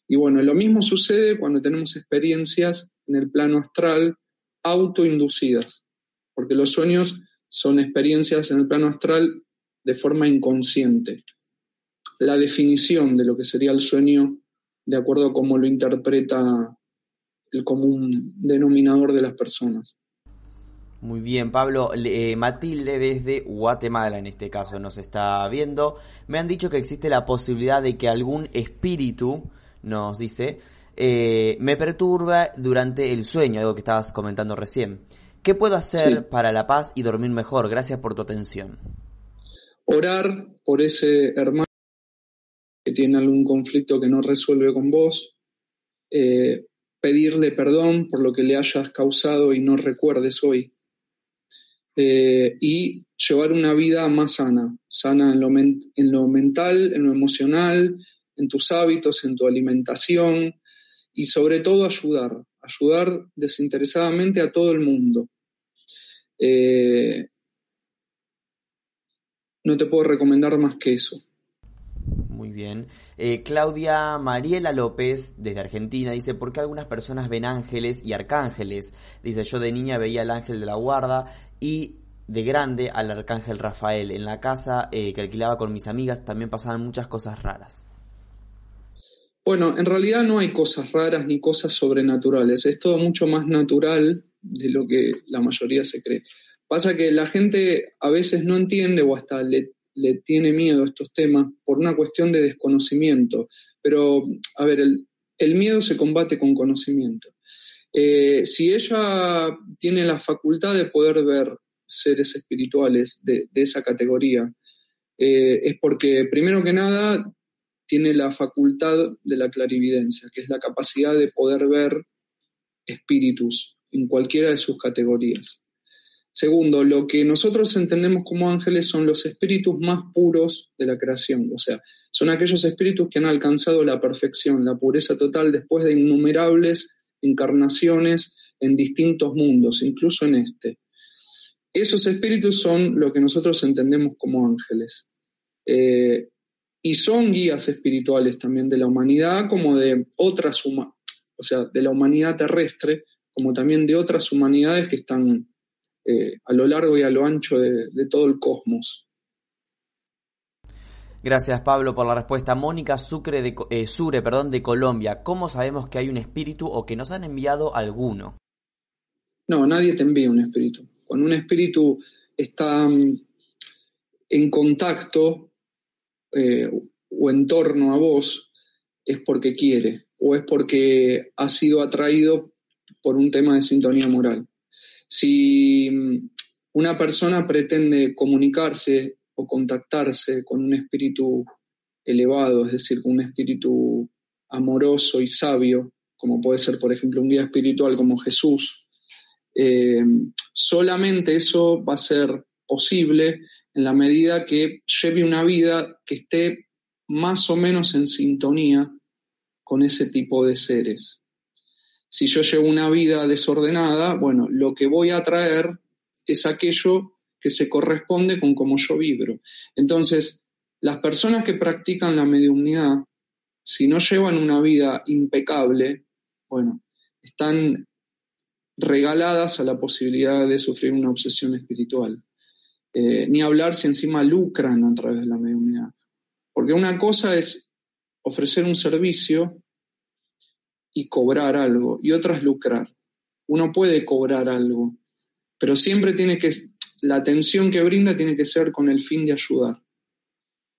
Y bueno, lo mismo sucede cuando tenemos experiencias en el plano astral autoinducidas, porque los sueños son experiencias en el plano astral de forma inconsciente la definición de lo que sería el sueño de acuerdo a cómo lo interpreta el común denominador de las personas. Muy bien, Pablo. Eh, Matilde desde Guatemala en este caso nos está viendo. Me han dicho que existe la posibilidad de que algún espíritu, nos dice, eh, me perturba durante el sueño, algo que estabas comentando recién. ¿Qué puedo hacer para la paz y dormir mejor? Gracias por tu atención. Orar por ese hermano tiene algún conflicto que no resuelve con vos, eh, pedirle perdón por lo que le hayas causado y no recuerdes hoy. Eh, y llevar una vida más sana, sana en lo, en lo mental, en lo emocional, en tus hábitos, en tu alimentación y sobre todo ayudar, ayudar desinteresadamente a todo el mundo. Eh, no te puedo recomendar más que eso. Muy bien. Eh, Claudia Mariela López, desde Argentina, dice, ¿por qué algunas personas ven ángeles y arcángeles? Dice, yo de niña veía al ángel de la guarda y de grande al arcángel Rafael. En la casa eh, que alquilaba con mis amigas también pasaban muchas cosas raras. Bueno, en realidad no hay cosas raras ni cosas sobrenaturales. Es todo mucho más natural de lo que la mayoría se cree. Pasa que la gente a veces no entiende o hasta le tiene miedo a estos temas por una cuestión de desconocimiento. Pero, a ver, el, miedo se combate con conocimiento. Eh, si ella tiene la facultad de poder ver seres espirituales de, esa categoría, eh, es porque, primero que nada, tiene la facultad de la clarividencia, que es la capacidad de poder ver espíritus en cualquiera de sus categorías. Segundo, lo que nosotros entendemos como ángeles son los espíritus más puros de la creación, o sea, son aquellos espíritus que han alcanzado la perfección, la pureza total después de innumerables encarnaciones en distintos mundos, incluso en este. Esos espíritus son lo que nosotros entendemos como ángeles. Eh, y son guías espirituales también de la humanidad como de otras, o sea, de la humanidad terrestre, como también de otras humanidades que están eh, a lo largo y a lo ancho de, todo el cosmos. Gracias Pablo por la respuesta. Mónica Sucre de, eh, Sure perdón, de Colombia. ¿Cómo sabemos que hay un espíritu o que nos han enviado alguno? No, nadie te envía un espíritu. Cuando un espíritu está mm, en contacto eh, o en torno a vos, es porque quiere o es porque ha sido atraído por un tema de sintonía moral. Si mm, una persona pretende comunicarse o contactarse con un espíritu elevado, es decir, con un espíritu amoroso y sabio, como puede ser, por ejemplo, un guía espiritual como Jesús, eh, solamente eso va a ser posible en la medida que lleve una vida que esté más o menos en sintonía con ese tipo de seres. Si yo llevo una vida desordenada, bueno, lo que voy a traer es aquello que se corresponde con cómo yo vibro. Entonces, las personas que practican la mediunidad, si no llevan una vida impecable, bueno, están regaladas a la posibilidad de sufrir una obsesión espiritual. Eh, ni hablar si encima lucran a través de la mediunidad. Porque una cosa es ofrecer un servicio y cobrar algo, y otras lucrar. Uno puede cobrar algo, pero siempre tiene que, la atención que brinda tiene que ser con el fin de ayudar.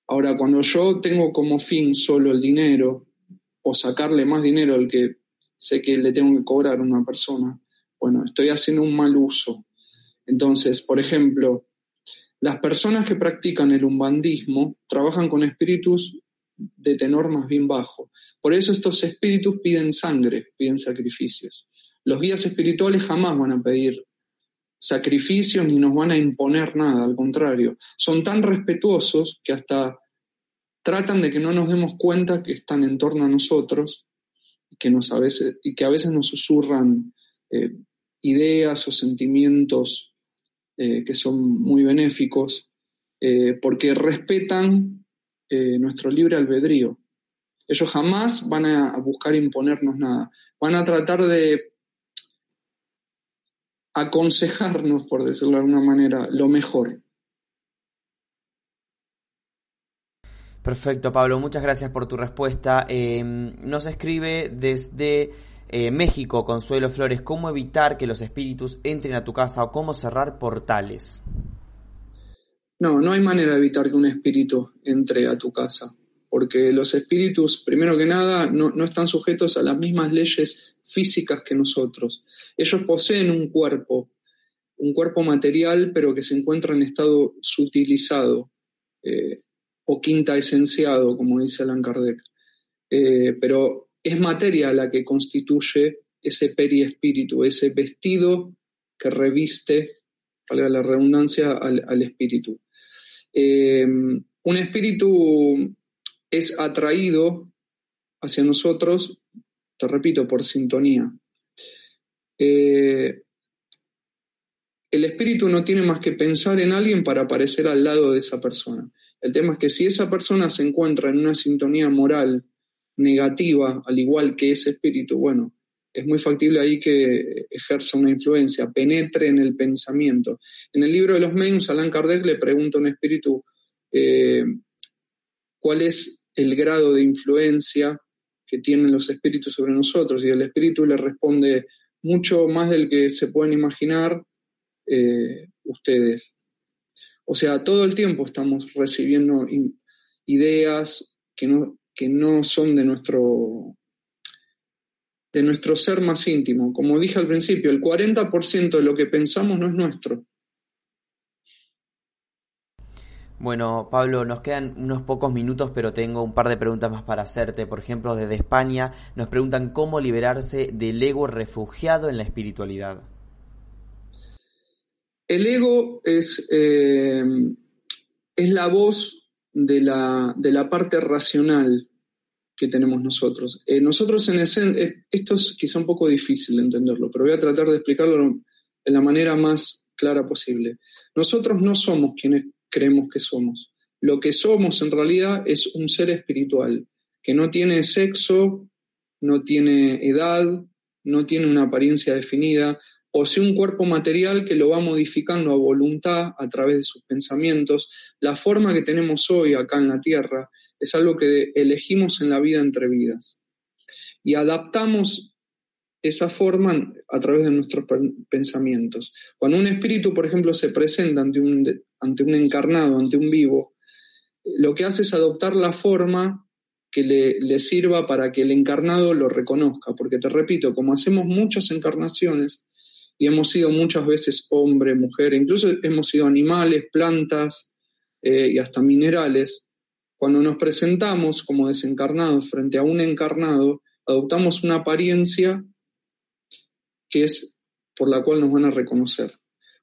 Ahora, cuando yo tengo como fin solo el dinero, o sacarle más dinero al que sé que le tengo que cobrar a una persona. Bueno, estoy haciendo un mal uso. Entonces, por ejemplo, las personas que practican el umbandismo trabajan con espíritus de tenor más bien bajo. Por eso estos espíritus piden sangre, piden sacrificios. Los guías espirituales jamás van a pedir sacrificios ni nos van a imponer nada, al contrario, son tan respetuosos que hasta tratan de que no nos demos cuenta que están en torno a nosotros que nos a veces, y que a veces nos susurran eh, ideas o sentimientos eh, que son muy benéficos, eh, porque respetan nuestro libre albedrío. Ellos jamás van a buscar imponernos nada, van a tratar de aconsejarnos, por decirlo de alguna manera, lo mejor. Perfecto, Pablo, muchas gracias por tu respuesta. Em, nos escribe desde eh, México, Consuelo Flores, ¿cómo evitar que los espíritus entren a tu casa o cómo cerrar portales? No, no hay manera de evitar que un espíritu entre a tu casa, porque los espíritus, primero que nada, no, no están sujetos a las mismas leyes físicas que nosotros. Ellos poseen un cuerpo, un cuerpo material, pero que se encuentra en estado sutilizado eh, o quinta esenciado, como dice Alan Kardec. Eh, pero es materia la que constituye ese periespíritu, ese vestido que reviste, valga la redundancia, al, espíritu. Eh, un espíritu es atraído hacia nosotros te repito, por sintonía. Eh, el espíritu no tiene más que pensar en alguien para aparecer al lado de esa persona. El tema es que si esa persona se encuentra en una sintonía moral negativa, al igual que ese espíritu, bueno, es muy factible ahí que ejerza una influencia, penetre en el pensamiento. En el libro de los Mengs, Alan Kardec le pregunta a un espíritu eh, cuál es el grado de influencia que tienen los espíritus sobre nosotros y el espíritu le responde mucho más del que se pueden imaginar eh, ustedes. O sea, todo el tiempo estamos recibiendo ideas que no, que no son de nuestro, de nuestro ser más íntimo. Como dije al principio, el 40% de lo que pensamos no es nuestro. Bueno, Pablo, nos quedan unos pocos minutos, pero tengo un par de preguntas más para hacerte. Por ejemplo, desde España nos preguntan cómo liberarse del ego refugiado en la espiritualidad. El ego es, eh, es la voz de la, de la, parte racional que tenemos nosotros. Eh, nosotros en esencia, eh, esto es quizá un poco difícil de entenderlo, pero voy a tratar de explicarlo de la manera más clara posible. Nosotros no somos quienes creemos que somos. Lo que somos en realidad es un ser espiritual, que no tiene sexo, no tiene edad, no tiene una apariencia definida, o sea, un cuerpo material que lo va modificando a voluntad a través de sus pensamientos. La forma que tenemos hoy acá en la Tierra es algo que elegimos en la vida entre vidas. Y adaptamos esa forma a través de nuestros pensamientos. Cuando un espíritu, por ejemplo, se presenta ante un, ante un encarnado, ante un vivo, lo que hace es adoptar la forma que le, le, sirva para que el encarnado lo reconozca. Porque te repito, como hacemos muchas encarnaciones y hemos sido muchas veces hombre, mujer, incluso hemos sido animales, plantas eh, y hasta minerales, cuando nos presentamos como desencarnados frente a un encarnado, adoptamos una apariencia que es por la cual nos van a reconocer.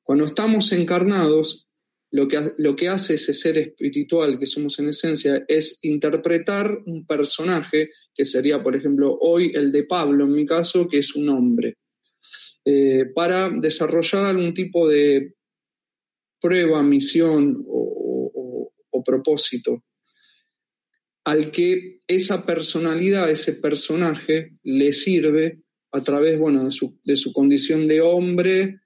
Cuando estamos encarnados, lo que, lo que hace ese ser espiritual que somos en esencia es interpretar un personaje, que sería, por ejemplo, hoy el de Pablo, en mi caso, que es un hombre, eh, para desarrollar algún tipo de prueba, misión o, o propósito al que esa personalidad, ese personaje, le sirve a través, bueno, de su, de su condición de hombre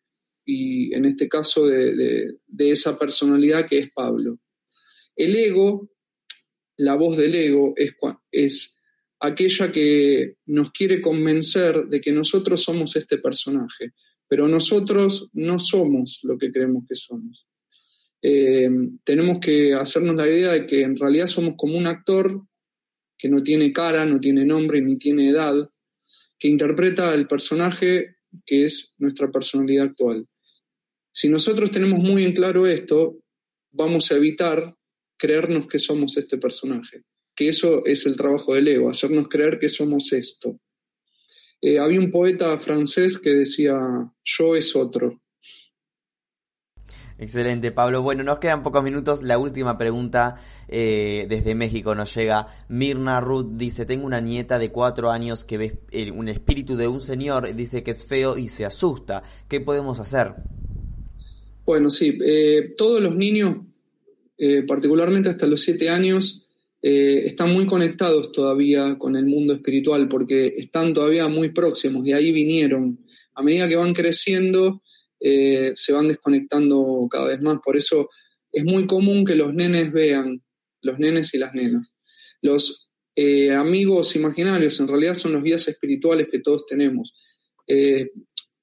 y en este caso de, esa personalidad que es Pablo. El ego, la voz del ego, es, es aquella que nos quiere convencer de que nosotros somos este personaje, pero nosotros no somos lo que creemos que somos. Eh, tenemos que hacernos la idea de que en realidad somos como un actor que no tiene cara, no tiene nombre ni tiene edad, que interpreta el personaje que es nuestra personalidad actual. Si nosotros tenemos muy en claro esto, vamos a evitar creernos que somos este personaje, que eso es el trabajo del ego, hacernos creer que somos esto. Eh, había un poeta francés que decía, yo es otro. Excelente, Pablo. Bueno, nos quedan pocos minutos. La última pregunta eh, desde México nos llega. Mirna Ruth dice, tengo una nieta de cuatro años que ve un espíritu de un señor, dice que es feo y se asusta. ¿Qué podemos hacer? Bueno, sí, eh, todos los niños, eh, particularmente hasta los siete años, están muy conectados todavía con el mundo espiritual porque están todavía muy próximos, de ahí vinieron. A medida que van creciendo, eh, se van desconectando cada vez más. Por eso es muy común que los nenes vean, los nenes y las nenas. Los eh, amigos imaginarios en realidad son los guías espirituales que todos tenemos. Eh,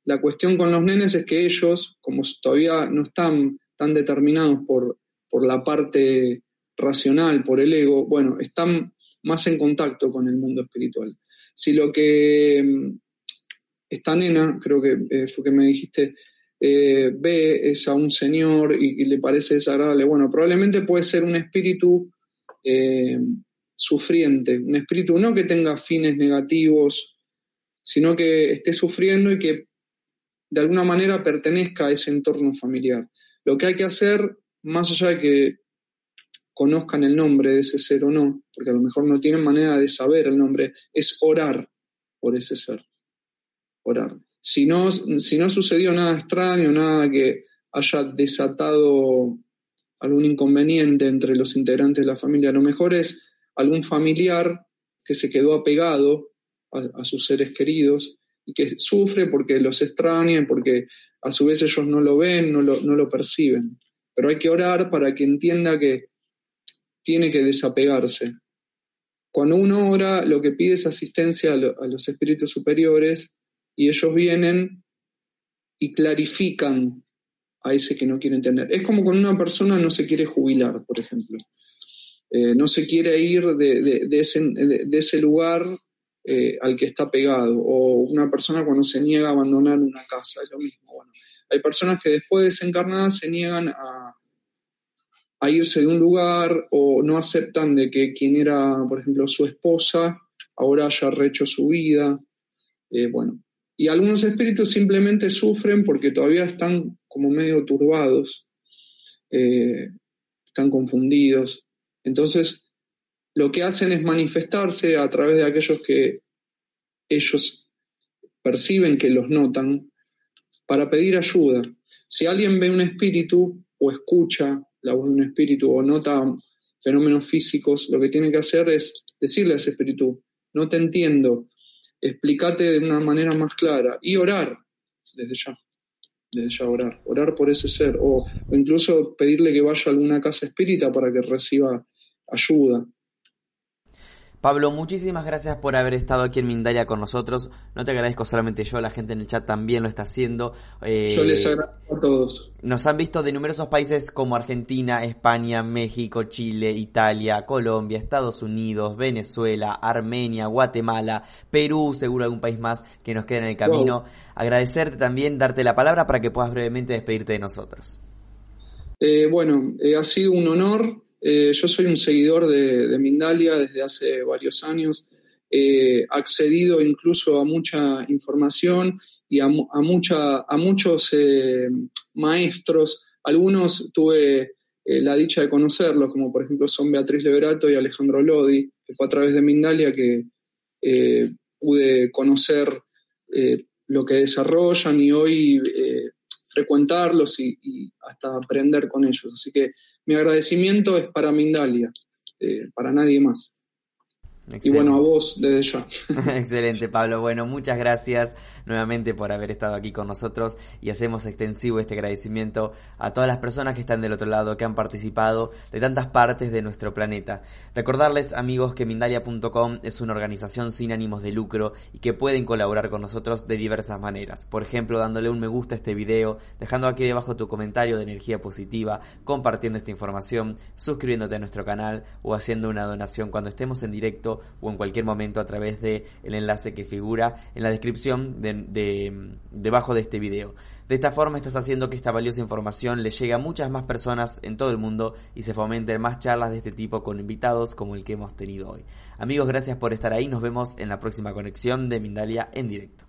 la cuestión con los nenes es que ellos, como todavía no están tan determinados por, por la parte racional, por el ego, bueno, están más en contacto con el mundo espiritual. Si lo que mm, esta nena, creo que fue que me dijiste, eh, ve es a un señor y, le parece desagradable. Bueno, probablemente puede ser un espíritu eh, sufriente, un espíritu no que tenga fines negativos, sino que esté sufriendo y que de alguna manera pertenezca a ese entorno familiar. Lo que hay que hacer, más allá de que conozcan el nombre de ese ser o no, porque a lo mejor no tienen manera de saber el nombre, es orar por ese ser. Orar si no, si no sucedió nada extraño, nada que haya desatado algún inconveniente entre los integrantes de la familia, a lo mejor es algún familiar que se quedó apegado a, sus seres queridos y que sufre porque los extraña, porque a su vez ellos no lo ven, no lo, no lo perciben. Pero hay que orar para que entienda que tiene que desapegarse. Cuando uno ora, lo que pide es asistencia a los espíritus superiores y ellos vienen y clarifican a ese que no quiere entender. Es como cuando una persona no se quiere jubilar, por ejemplo. Eh, no se quiere ir de, ese, lugar eh, al que está pegado. O una persona cuando se niega a abandonar una casa, es lo mismo. Bueno, hay personas que después de desencarnar se niegan a, a irse de un lugar o no aceptan de que quien era, por ejemplo, su esposa, ahora haya rehecho su vida. Eh, bueno, y algunos espíritus simplemente sufren porque todavía están como medio turbados, eh, están confundidos. Entonces, lo que hacen es manifestarse a través de aquellos que ellos perciben que los notan para pedir ayuda. Si alguien ve un espíritu o escucha la voz de un espíritu o nota fenómenos físicos, lo que tiene que hacer es decirle a ese espíritu, no te entiendo, explícate de una manera más clara y orar desde ya, desde ya orar, orar por ese ser o, o incluso pedirle que vaya a alguna casa espírita para que reciba ayuda. Pablo, muchísimas gracias por haber estado aquí en Mindalia con nosotros. No te agradezco solamente yo, la gente en el chat también lo está haciendo. Eh, yo les agradezco a todos. Nos han visto de numerosos países como Argentina, España, México, Chile, Italia, Colombia, Estados Unidos, Venezuela, Armenia, Guatemala, Perú, seguro algún país más que nos queda en el camino. Agradecerte también, darte la palabra para que puedas brevemente despedirte de nosotros. Eh, bueno, eh, ha sido un honor eh, yo soy un seguidor de, Mindalia desde hace varios años. He accedido incluso a mucha información y a, mucha, a muchos eh, maestros. Algunos tuve eh, la dicha de conocerlos, como por ejemplo son Beatriz Leverato y Alejandro Lodi, que fue a través de Mindalia que pude conocer lo que desarrollan y hoy frecuentarlos y, y, hasta aprender con ellos. Así que mi agradecimiento es para Mindalia, eh, para nadie más. Y bueno, a vos desde ya. *laughs* Excelente, Pablo. Bueno, muchas gracias nuevamente por haber estado aquí con nosotros y hacemos extensivo este agradecimiento a todas las personas que están del otro lado, que han participado de tantas partes de nuestro planeta. Recordarles, amigos, que Mindalia.com es una organización sin ánimos de lucro y que pueden colaborar con nosotros de diversas maneras. Por ejemplo, dándole un me gusta a este video, dejando aquí debajo tu comentario de energía positiva, compartiendo esta información, suscribiéndote a nuestro canal o haciendo una donación cuando estemos en directo o en cualquier momento a través del el enlace que figura en la descripción de, debajo de este video. De esta forma estás haciendo que esta valiosa información le llegue a muchas más personas en todo el mundo y se fomenten más charlas de este tipo con invitados como el que hemos tenido hoy. Amigos, gracias por estar ahí. Nos vemos en la próxima conexión de Mindalia en directo.